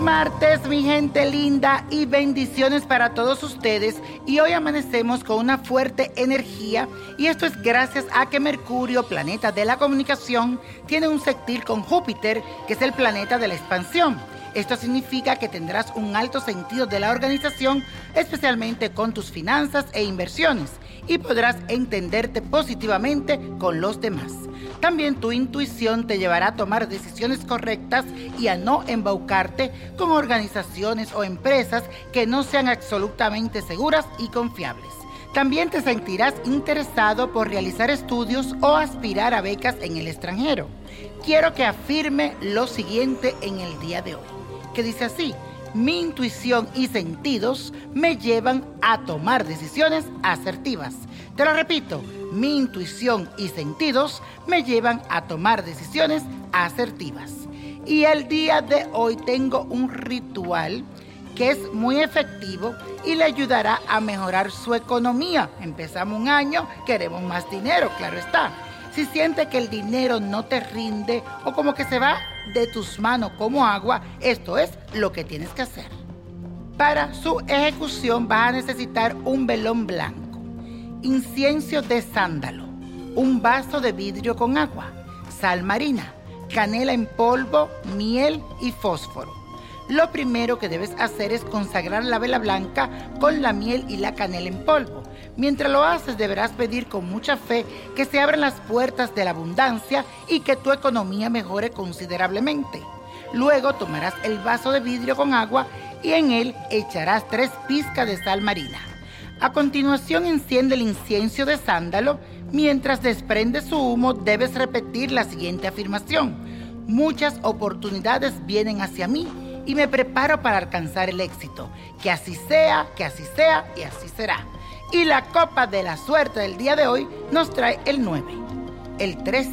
martes, mi gente linda, y bendiciones para todos ustedes. Y hoy amanecemos con una fuerte energía, y esto es gracias a que Mercurio, planeta de la comunicación, tiene un sextil con Júpiter, que es el planeta de la expansión. Esto significa que tendrás un alto sentido de la organización, especialmente con tus finanzas e inversiones, y podrás entenderte positivamente con los demás. También tu intuición te llevará a tomar decisiones correctas y a no embaucarte con organizaciones o empresas que no sean absolutamente seguras y confiables. También te sentirás interesado por realizar estudios o aspirar a becas en el extranjero. Quiero que afirme lo siguiente en el día de hoy, que dice así, mi intuición y sentidos me llevan a tomar decisiones asertivas. Te lo repito, mi intuición y sentidos me llevan a tomar decisiones asertivas. Y el día de hoy tengo un ritual que es muy efectivo y le ayudará a mejorar su economía. Empezamos un año, queremos más dinero, claro está. Si siente que el dinero no te rinde o como que se va de tus manos como agua, esto es lo que tienes que hacer. Para su ejecución vas a necesitar un velón blanco incienso de sándalo, un vaso de vidrio con agua, sal marina, canela en polvo, miel y fósforo. Lo primero que debes hacer es consagrar la vela blanca con la miel y la canela en polvo. Mientras lo haces deberás pedir con mucha fe que se abran las puertas de la abundancia y que tu economía mejore considerablemente. Luego tomarás el vaso de vidrio con agua y en él echarás tres pizcas de sal marina. A continuación enciende el incienso de sándalo. Mientras desprende su humo debes repetir la siguiente afirmación. Muchas oportunidades vienen hacia mí y me preparo para alcanzar el éxito. Que así sea, que así sea y así será. Y la copa de la suerte del día de hoy nos trae el 9, el 13,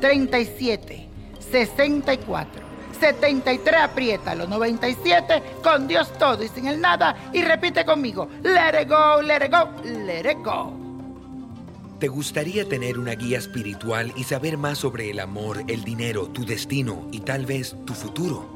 37, 64. 73, apriétalo. 97, con Dios todo y sin el nada. Y repite conmigo, let it go, let it go, let it go. ¿Te gustaría tener una guía espiritual y saber más sobre el amor, el dinero, tu destino y tal vez tu futuro?